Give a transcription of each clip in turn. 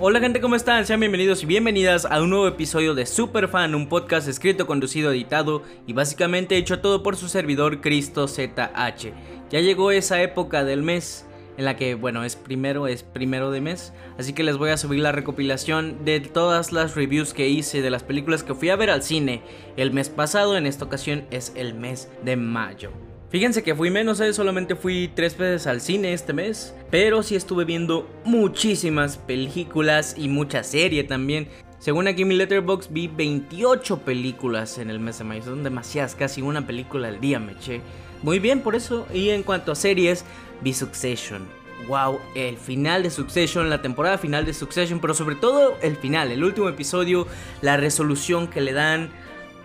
Hola gente, ¿cómo están? Sean bienvenidos y bienvenidas a un nuevo episodio de Superfan, un podcast escrito, conducido, editado y básicamente hecho todo por su servidor Cristo ZH. Ya llegó esa época del mes en la que, bueno, es primero, es primero de mes, así que les voy a subir la recopilación de todas las reviews que hice de las películas que fui a ver al cine el mes pasado, en esta ocasión es el mes de mayo. Fíjense que fui menos, ¿eh? solamente fui tres veces al cine este mes, pero sí estuve viendo muchísimas películas y mucha serie también. Según aquí mi letterbox vi 28 películas en el mes de mayo, son demasiadas, casi una película al día me eché. Muy bien por eso, y en cuanto a series, vi Succession. Wow, el final de Succession, la temporada final de Succession, pero sobre todo el final, el último episodio, la resolución que le dan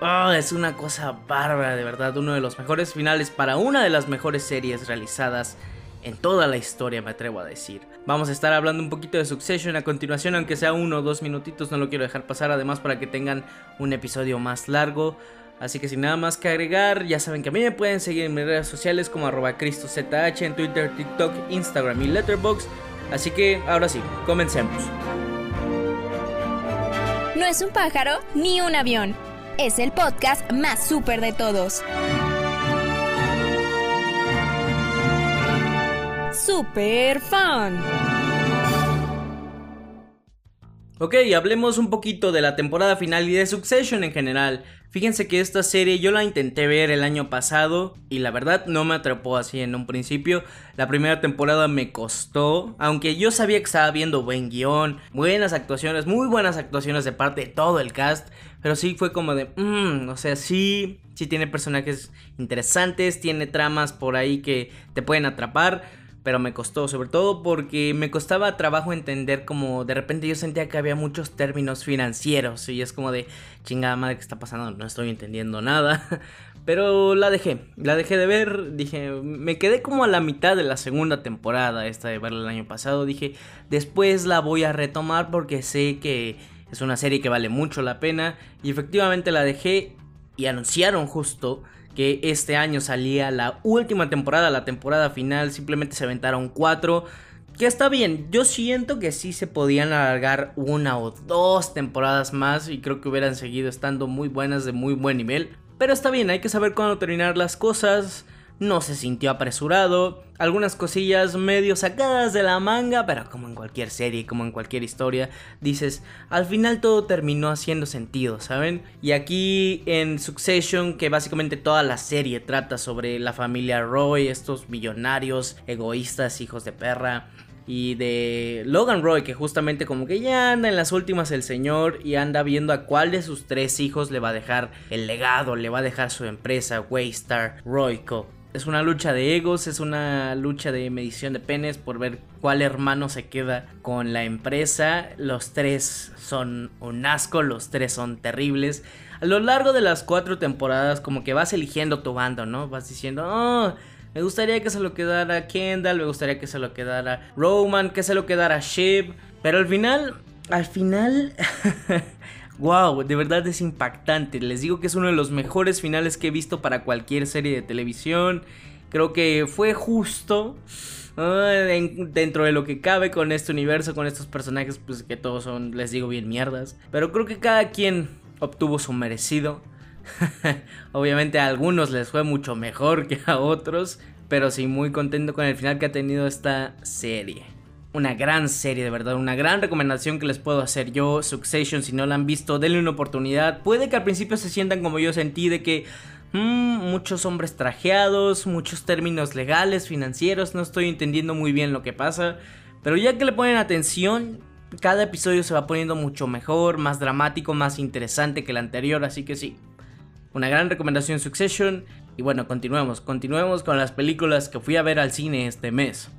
Oh, es una cosa bárbara, de verdad. Uno de los mejores finales para una de las mejores series realizadas en toda la historia, me atrevo a decir. Vamos a estar hablando un poquito de Succession a continuación, aunque sea uno o dos minutitos, no lo quiero dejar pasar, además para que tengan un episodio más largo. Así que sin nada más que agregar, ya saben que a mí me pueden seguir en mis redes sociales como arroba CristoZH en Twitter, TikTok, Instagram y Letterboxd. Así que ahora sí, comencemos. No es un pájaro ni un avión es el podcast más súper de todos. Super Fan. Ok, hablemos un poquito de la temporada final y de Succession en general. Fíjense que esta serie yo la intenté ver el año pasado y la verdad no me atrapó así en un principio. La primera temporada me costó, aunque yo sabía que estaba viendo buen guion, buenas actuaciones, muy buenas actuaciones de parte de todo el cast, pero sí fue como de, mmm, o sea, sí, sí tiene personajes interesantes, tiene tramas por ahí que te pueden atrapar pero me costó, sobre todo porque me costaba trabajo entender como de repente yo sentía que había muchos términos financieros y es como de chingada madre que está pasando, no estoy entendiendo nada. Pero la dejé, la dejé de ver, dije, me quedé como a la mitad de la segunda temporada, esta de verla el año pasado, dije, después la voy a retomar porque sé que es una serie que vale mucho la pena y efectivamente la dejé y anunciaron justo que este año salía la última temporada, la temporada final, simplemente se aventaron cuatro. Que está bien, yo siento que sí se podían alargar una o dos temporadas más y creo que hubieran seguido estando muy buenas de muy buen nivel. Pero está bien, hay que saber cuándo terminar las cosas no se sintió apresurado, algunas cosillas medio sacadas de la manga, pero como en cualquier serie, como en cualquier historia, dices, al final todo terminó haciendo sentido, ¿saben? Y aquí en Succession, que básicamente toda la serie trata sobre la familia Roy, estos millonarios, egoístas, hijos de perra, y de Logan Roy, que justamente como que ya anda en las últimas el señor y anda viendo a cuál de sus tres hijos le va a dejar el legado, le va a dejar su empresa, Waystar Royco. Es una lucha de egos, es una lucha de medición de penes por ver cuál hermano se queda con la empresa. Los tres son un asco, los tres son terribles. A lo largo de las cuatro temporadas como que vas eligiendo tu bando, ¿no? Vas diciendo, oh, me gustaría que se lo quedara Kendall, me gustaría que se lo quedara Roman, que se lo quedara Shiv. Pero al final, al final... Wow, de verdad es impactante. Les digo que es uno de los mejores finales que he visto para cualquier serie de televisión. Creo que fue justo. dentro de lo que cabe con este universo, con estos personajes, pues que todos son, les digo bien mierdas. Pero creo que cada quien obtuvo su merecido. Obviamente a algunos les fue mucho mejor que a otros. Pero sí, muy contento con el final que ha tenido esta serie una gran serie, de verdad, una gran recomendación que les puedo hacer yo, Succession, si no la han visto, denle una oportunidad. Puede que al principio se sientan como yo sentí de que mm, muchos hombres trajeados, muchos términos legales, financieros, no estoy entendiendo muy bien lo que pasa, pero ya que le ponen atención, cada episodio se va poniendo mucho mejor, más dramático, más interesante que el anterior, así que sí. Una gran recomendación Succession. Y bueno, continuemos, continuemos con las películas que fui a ver al cine este mes.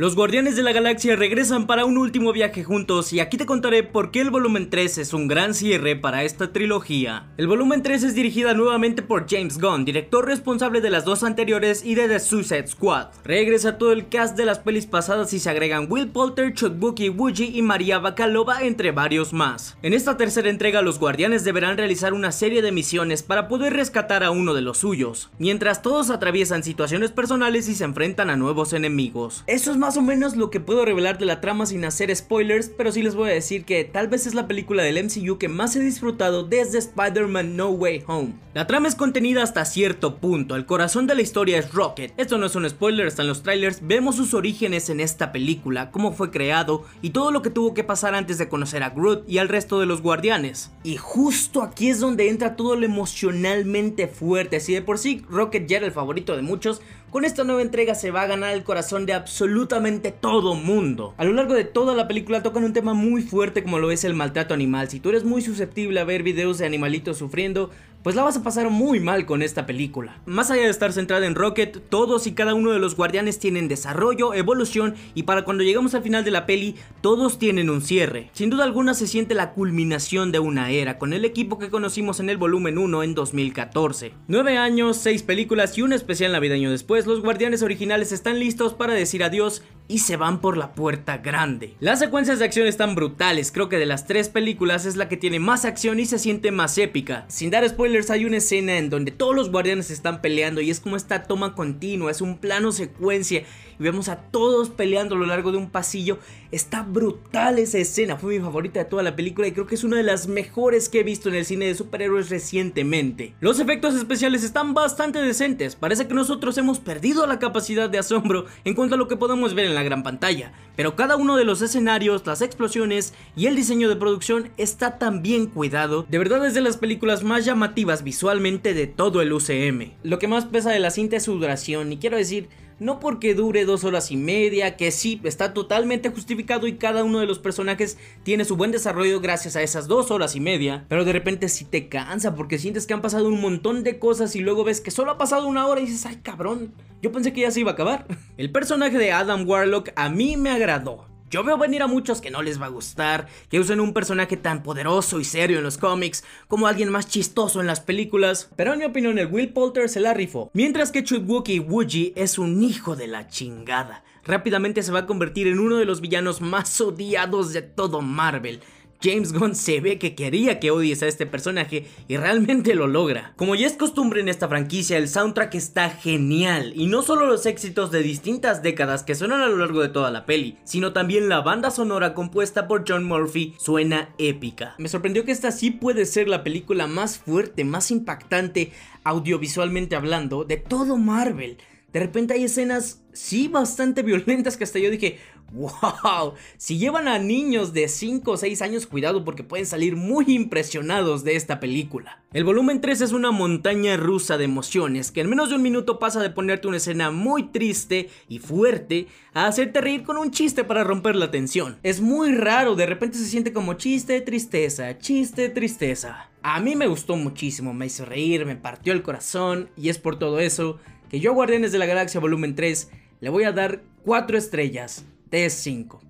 Los Guardianes de la Galaxia regresan para un último viaje juntos y aquí te contaré por qué el volumen 3 es un gran cierre para esta trilogía. El volumen 3 es dirigida nuevamente por James Gunn, director responsable de las dos anteriores y de The Suicide Squad. Regresa todo el cast de las pelis pasadas y se agregan Will Poulter, Chutbuki Wuji y María Bakalova entre varios más. En esta tercera entrega los Guardianes deberán realizar una serie de misiones para poder rescatar a uno de los suyos, mientras todos atraviesan situaciones personales y se enfrentan a nuevos enemigos. Eso es más o menos lo que puedo revelar de la trama sin hacer spoilers, pero sí les voy a decir que tal vez es la película del MCU que más he disfrutado desde Spider-Man No Way Home. La trama es contenida hasta cierto punto, el corazón de la historia es Rocket. Esto no es un spoiler, están los trailers, vemos sus orígenes en esta película, cómo fue creado y todo lo que tuvo que pasar antes de conocer a Groot y al resto de los guardianes. Y justo aquí es donde entra todo lo emocionalmente fuerte, si de por sí Rocket ya era el favorito de muchos, con esta nueva entrega se va a ganar el corazón de absolutamente todo mundo. A lo largo de toda la película tocan un tema muy fuerte como lo es el maltrato animal. Si tú eres muy susceptible a ver videos de animalitos sufriendo, pues la vas a pasar muy mal con esta película. Más allá de estar centrada en Rocket, todos y cada uno de los guardianes tienen desarrollo, evolución y para cuando llegamos al final de la peli, todos tienen un cierre. Sin duda alguna se siente la culminación de una era con el equipo que conocimos en el volumen 1 en 2014. 9 años, 6 películas y un especial navideño después, los guardianes originales están listos para decir adiós y se van por la puerta grande. Las secuencias de acción están brutales, creo que de las tres películas es la que tiene más acción y se siente más épica. Sin dar spoilers hay una escena en donde todos los guardianes están peleando y es como esta toma continua, es un plano secuencia y vemos a todos peleando a lo largo de un pasillo. Está brutal esa escena, fue mi favorita de toda la película y creo que es una de las mejores que he visto en el cine de superhéroes recientemente. Los efectos especiales están bastante decentes, parece que nosotros hemos perdido la capacidad de asombro en cuanto a lo que podemos ver en la gran pantalla, pero cada uno de los escenarios, las explosiones y el diseño de producción está tan bien cuidado, de verdad es de las películas más llamativas visualmente de todo el UCM. Lo que más pesa de la cinta es su duración y quiero decir, no porque dure dos horas y media, que sí, está totalmente justificado y cada uno de los personajes tiene su buen desarrollo gracias a esas dos horas y media, pero de repente sí te cansa porque sientes que han pasado un montón de cosas y luego ves que solo ha pasado una hora y dices, ay cabrón, yo pensé que ya se iba a acabar. El personaje de Adam Warlock a mí me agradó. Yo veo venir a muchos que no les va a gustar, que usen un personaje tan poderoso y serio en los cómics como alguien más chistoso en las películas, pero en mi opinión el Will Poulter se la rifó, mientras que Chutwookie Wuji es un hijo de la chingada. Rápidamente se va a convertir en uno de los villanos más odiados de todo Marvel, James Gunn se ve que quería que odies a este personaje y realmente lo logra. Como ya es costumbre en esta franquicia, el soundtrack está genial y no solo los éxitos de distintas décadas que suenan a lo largo de toda la peli, sino también la banda sonora compuesta por John Murphy suena épica. Me sorprendió que esta sí puede ser la película más fuerte, más impactante audiovisualmente hablando de todo Marvel. De repente hay escenas, sí, bastante violentas que hasta yo dije, wow, si llevan a niños de 5 o 6 años, cuidado porque pueden salir muy impresionados de esta película. El volumen 3 es una montaña rusa de emociones que en menos de un minuto pasa de ponerte una escena muy triste y fuerte a hacerte reír con un chiste para romper la tensión. Es muy raro, de repente se siente como chiste, tristeza, chiste, tristeza. A mí me gustó muchísimo, me hizo reír, me partió el corazón y es por todo eso que yo a Guardianes de la Galaxia Volumen 3 le voy a dar 4 estrellas de 5.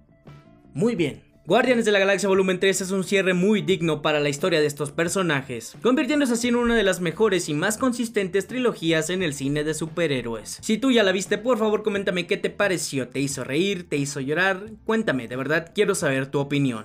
Muy bien. Guardianes de la Galaxia Volumen 3 es un cierre muy digno para la historia de estos personajes, convirtiéndose así en una de las mejores y más consistentes trilogías en el cine de superhéroes. Si tú ya la viste, por favor coméntame qué te pareció, te hizo reír, te hizo llorar, cuéntame, de verdad quiero saber tu opinión.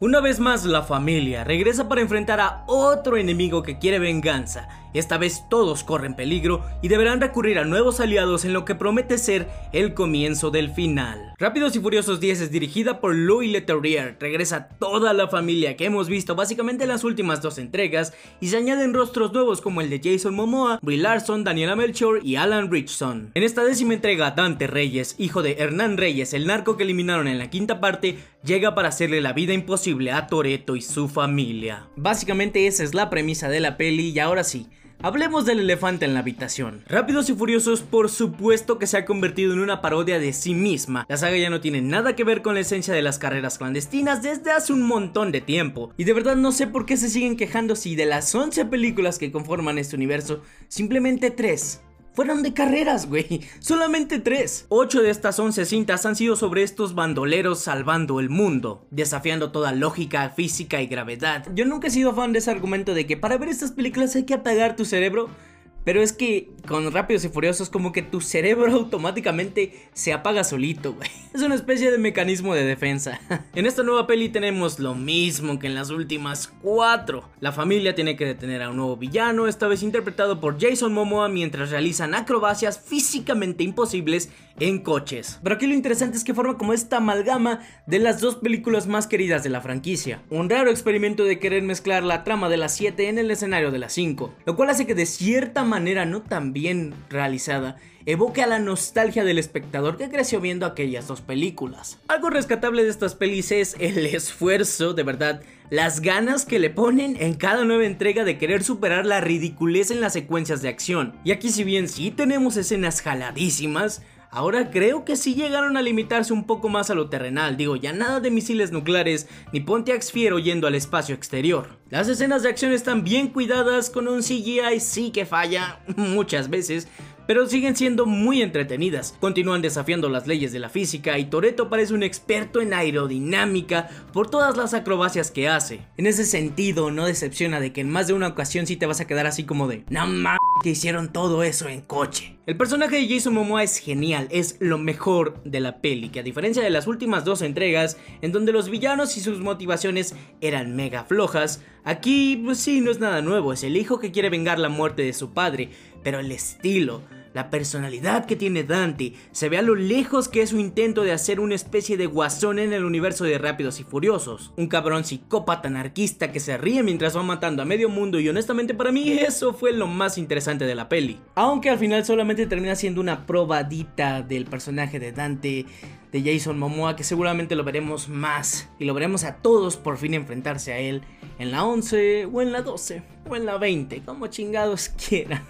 Una vez más la familia regresa para enfrentar a otro enemigo que quiere venganza esta vez todos corren peligro y deberán recurrir a nuevos aliados en lo que promete ser el comienzo del final. Rápidos y Furiosos 10 es dirigida por Louis Leterrier, regresa toda la familia que hemos visto básicamente en las últimas dos entregas y se añaden rostros nuevos como el de Jason Momoa, Brie Larson, Daniela Melchor y Alan Richson. En esta décima entrega Dante Reyes, hijo de Hernán Reyes, el narco que eliminaron en la quinta parte, llega para hacerle la vida imposible a Toreto y su familia. Básicamente esa es la premisa de la peli y ahora sí, Hablemos del elefante en la habitación. Rápidos y Furiosos por supuesto que se ha convertido en una parodia de sí misma. La saga ya no tiene nada que ver con la esencia de las carreras clandestinas desde hace un montón de tiempo. Y de verdad no sé por qué se siguen quejando si de las 11 películas que conforman este universo, simplemente 3 fueron de carreras, güey. Solamente tres. Ocho de estas once cintas han sido sobre estos bandoleros salvando el mundo, desafiando toda lógica, física y gravedad. Yo nunca he sido fan de ese argumento de que para ver estas películas hay que apagar tu cerebro. Pero es que con Rápidos y Furiosos como que tu cerebro automáticamente se apaga solito, güey. Es una especie de mecanismo de defensa. en esta nueva peli tenemos lo mismo que en las últimas cuatro. La familia tiene que detener a un nuevo villano, esta vez interpretado por Jason Momoa mientras realizan acrobacias físicamente imposibles en coches. Pero aquí lo interesante es que forma como esta amalgama de las dos películas más queridas de la franquicia. Un raro experimento de querer mezclar la trama de las 7 en el escenario de las 5, lo cual hace que de cierta manera no tan bien realizada evoque a la nostalgia del espectador que creció viendo aquellas dos películas. Algo rescatable de estas pelis es el esfuerzo, de verdad, las ganas que le ponen en cada nueva entrega de querer superar la ridiculez en las secuencias de acción. Y aquí si bien sí tenemos escenas jaladísimas, Ahora creo que sí llegaron a limitarse un poco más a lo terrenal, digo, ya nada de misiles nucleares ni Pontiac Fiero yendo al espacio exterior. Las escenas de acción están bien cuidadas con un CGI sí que falla muchas veces, pero siguen siendo muy entretenidas. Continúan desafiando las leyes de la física y Toreto parece un experto en aerodinámica por todas las acrobacias que hace. En ese sentido, no decepciona de que en más de una ocasión sí te vas a quedar así como de, no que hicieron todo eso en coche. El personaje de Jason Momoa es genial, es lo mejor de la peli, que a diferencia de las últimas dos entregas, en donde los villanos y sus motivaciones eran mega flojas, aquí pues sí, no es nada nuevo, es el hijo que quiere vengar la muerte de su padre, pero el estilo, la personalidad que tiene Dante se ve a lo lejos que es su intento de hacer una especie de guasón en el universo de Rápidos y Furiosos. Un cabrón psicópata anarquista que se ríe mientras va matando a medio mundo y honestamente para mí eso fue lo más interesante de la peli. Aunque al final solamente termina siendo una probadita del personaje de Dante de Jason Momoa que seguramente lo veremos más y lo veremos a todos por fin enfrentarse a él en la 11 o en la 12 o en la 20, como chingados quieran.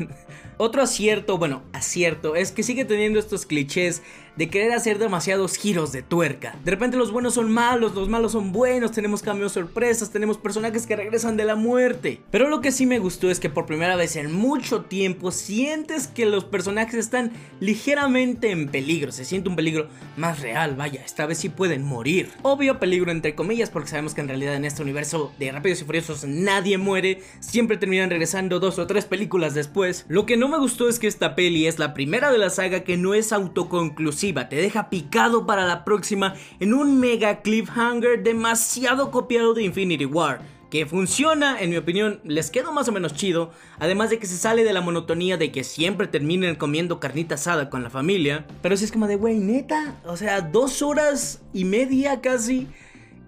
Otro acierto, bueno, acierto, es que sigue teniendo estos clichés de querer hacer demasiados giros de tuerca. De repente los buenos son malos, los malos son buenos, tenemos cambios sorpresas, tenemos personajes que regresan de la muerte. Pero lo que sí me gustó es que por primera vez en mucho tiempo sientes que los personajes están ligeramente en peligro, se siente un peligro más real, vaya, esta vez sí pueden morir. Obvio peligro entre comillas porque sabemos que en realidad en este universo de Rápidos y Furiosos nadie muere, siempre terminan regresando dos o tres películas después. Lo que no me gustó es que esta peli es la primera de la saga que no es autoconclusiva te deja picado para la próxima en un mega cliffhanger demasiado copiado de Infinity War que funciona, en mi opinión, les quedó más o menos chido, además de que se sale de la monotonía de que siempre terminen comiendo carnita asada con la familia, pero si es como de, güey, neta, o sea, dos horas y media casi,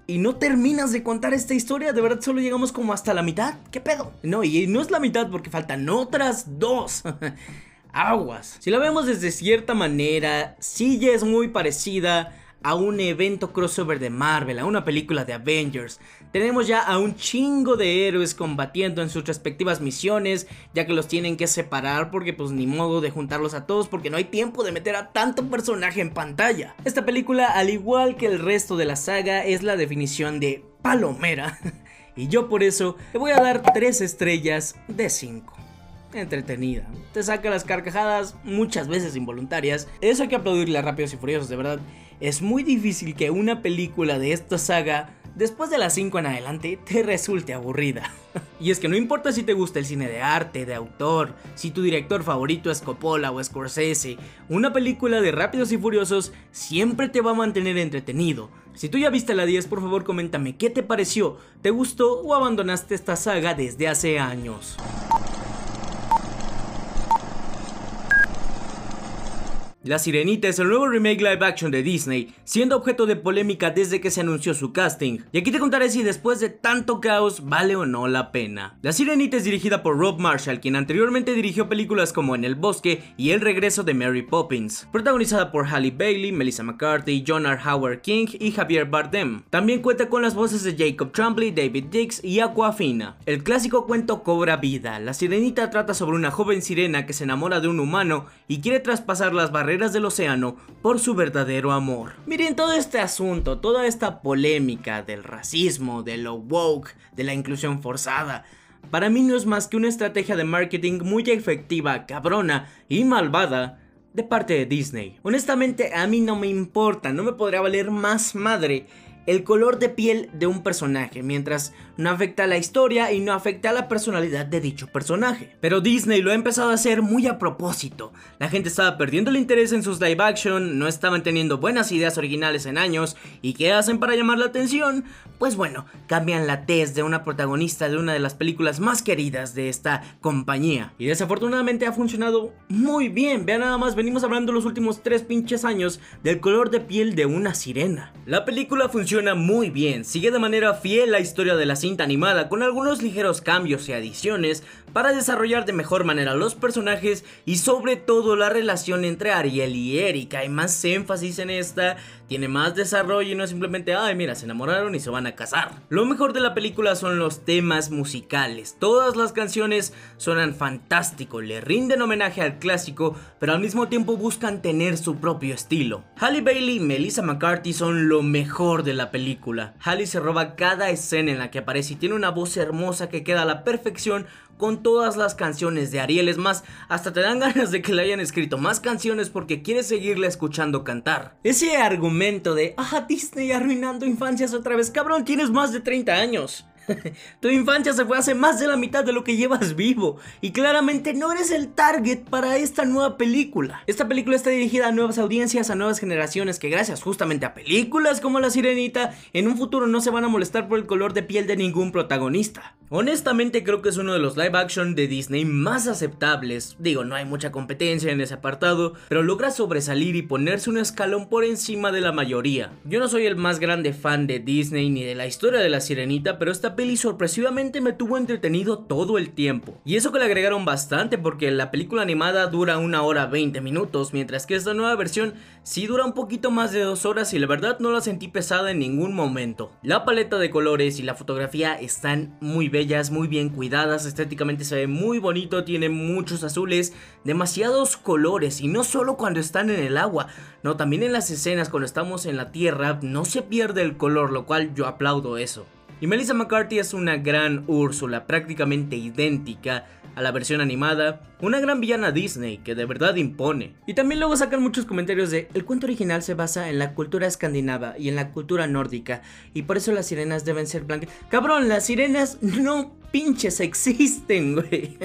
y no terminas de contar esta historia, de verdad solo llegamos como hasta la mitad, ¿qué pedo? No, y no es la mitad porque faltan otras dos. aguas. Si la vemos desde cierta manera, sí ya es muy parecida a un evento crossover de Marvel, a una película de Avengers. Tenemos ya a un chingo de héroes combatiendo en sus respectivas misiones, ya que los tienen que separar porque pues ni modo de juntarlos a todos porque no hay tiempo de meter a tanto personaje en pantalla. Esta película, al igual que el resto de la saga, es la definición de palomera. y yo por eso le voy a dar 3 estrellas de 5 entretenida. Te saca las carcajadas muchas veces involuntarias. Eso hay que aplaudirle Rápidos y Furiosos, de verdad. Es muy difícil que una película de esta saga, después de las 5 en adelante, te resulte aburrida. y es que no importa si te gusta el cine de arte, de autor, si tu director favorito es Coppola o Scorsese, una película de Rápidos y Furiosos siempre te va a mantener entretenido. Si tú ya viste la 10, por favor coméntame qué te pareció, ¿te gustó o abandonaste esta saga desde hace años? La Sirenita es el nuevo remake live action de Disney, siendo objeto de polémica desde que se anunció su casting. Y aquí te contaré si después de tanto caos vale o no la pena. La Sirenita es dirigida por Rob Marshall, quien anteriormente dirigió películas como En el Bosque y El Regreso de Mary Poppins, protagonizada por Halle Bailey, Melissa McCarthy, John R. Howard King y Javier Bardem. También cuenta con las voces de Jacob Tremblay, David Dix y Aquafina. El clásico cuento cobra vida. La Sirenita trata sobre una joven sirena que se enamora de un humano y quiere traspasar las barreras del océano por su verdadero amor. Miren todo este asunto, toda esta polémica del racismo, de lo woke, de la inclusión forzada. Para mí no es más que una estrategia de marketing muy efectiva, cabrona y malvada de parte de Disney. Honestamente a mí no me importa, no me podría valer más madre el color de piel de un personaje, mientras no afecta a la historia y no afecta a la personalidad de dicho personaje. Pero Disney lo ha empezado a hacer muy a propósito. La gente estaba perdiendo el interés en sus live action, no estaban teniendo buenas ideas originales en años, ¿y qué hacen para llamar la atención? Pues bueno, cambian la tez de una protagonista de una de las películas más queridas de esta compañía. Y desafortunadamente ha funcionado muy bien. Vean nada más, venimos hablando los últimos tres pinches años del color de piel de una sirena. La película funciona muy bien, sigue de manera fiel la historia de la cinta animada con algunos ligeros cambios y adiciones para desarrollar de mejor manera los personajes y sobre todo la relación entre Ariel y Erika. Hay más énfasis en esta, tiene más desarrollo y no es simplemente, ay mira, se enamoraron y se van a casar. Lo mejor de la película son los temas musicales, todas las canciones suenan fantástico, le rinden homenaje al clásico, pero al mismo tiempo buscan tener su propio estilo. Halle Bailey y Melissa McCarthy son lo mejor de la película. Halle se roba cada escena en la que aparece y tiene una voz hermosa que queda a la perfección con todas las canciones de Ariel. Es más, hasta te dan ganas de que le hayan escrito más canciones porque quieres seguirle escuchando cantar. Ese argumento de, ah, Disney arruinando infancias otra vez, cabrón, tienes más de 30 años. tu infancia se fue hace más de la mitad de lo que llevas vivo y claramente no eres el target para esta nueva película. Esta película está dirigida a nuevas audiencias, a nuevas generaciones que gracias justamente a películas como La Sirenita, en un futuro no se van a molestar por el color de piel de ningún protagonista. Honestamente creo que es uno de los live action de Disney más aceptables. Digo, no hay mucha competencia en ese apartado, pero logra sobresalir y ponerse un escalón por encima de la mayoría. Yo no soy el más grande fan de Disney ni de la historia de la Sirenita, pero esta peli sorpresivamente me tuvo entretenido todo el tiempo. Y eso que le agregaron bastante porque la película animada dura una hora 20 minutos, mientras que esta nueva versión sí dura un poquito más de dos horas y la verdad no la sentí pesada en ningún momento. La paleta de colores y la fotografía están muy bellas, muy bien cuidadas, estéticamente se ve muy bonito, tiene muchos azules, demasiados colores y no solo cuando están en el agua, no, también en las escenas cuando estamos en la tierra no se pierde el color, lo cual yo aplaudo eso. Y Melissa McCarthy es una gran Úrsula, prácticamente idéntica a la versión animada, una gran villana Disney que de verdad impone. Y también luego sacan muchos comentarios de el cuento original se basa en la cultura escandinava y en la cultura nórdica y por eso las sirenas deben ser blancas. Cabrón, las sirenas no pinches existen, güey.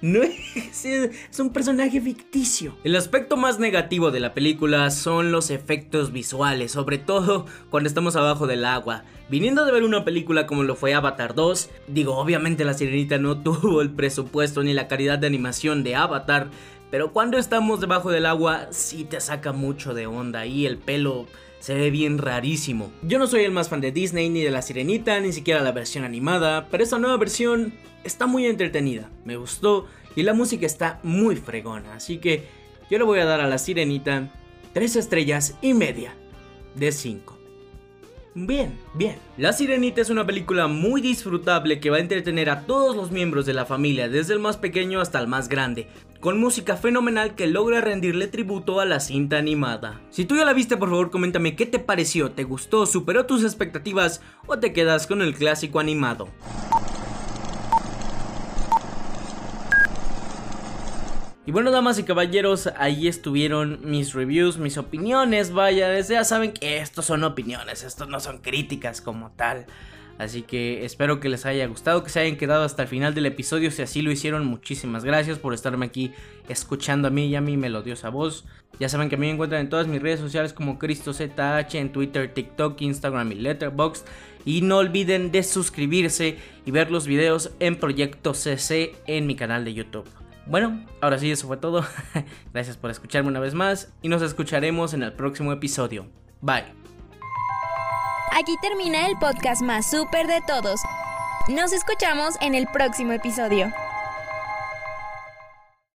no es, es un personaje ficticio. El aspecto más negativo de la película son los efectos visuales, sobre todo cuando estamos abajo del agua. Viniendo de ver una película como lo fue Avatar 2, digo, obviamente la sirenita no tuvo el presupuesto ni la calidad de animación de Avatar, pero cuando estamos debajo del agua sí te saca mucho de onda y el pelo se ve bien rarísimo. Yo no soy el más fan de Disney ni de la sirenita, ni siquiera la versión animada, pero esta nueva versión está muy entretenida, me gustó y la música está muy fregona, así que yo le voy a dar a la sirenita 3 estrellas y media de 5. Bien, bien. La Sirenita es una película muy disfrutable que va a entretener a todos los miembros de la familia, desde el más pequeño hasta el más grande, con música fenomenal que logra rendirle tributo a la cinta animada. Si tú ya la viste, por favor, coméntame qué te pareció, te gustó, superó tus expectativas o te quedas con el clásico animado. Y bueno, damas y caballeros, ahí estuvieron mis reviews, mis opiniones, vaya, ya saben que estos son opiniones, estos no son críticas como tal. Así que espero que les haya gustado, que se hayan quedado hasta el final del episodio. Si así lo hicieron, muchísimas gracias por estarme aquí escuchando a mí y a mi melodiosa voz. Ya saben que a mí me encuentran en todas mis redes sociales como CristoZH, en Twitter, TikTok, Instagram y Letterboxd. Y no olviden de suscribirse y ver los videos en Proyecto CC en mi canal de YouTube. Bueno, ahora sí, eso fue todo. Gracias por escucharme una vez más y nos escucharemos en el próximo episodio. Bye. Aquí termina el podcast más súper de todos. Nos escuchamos en el próximo episodio.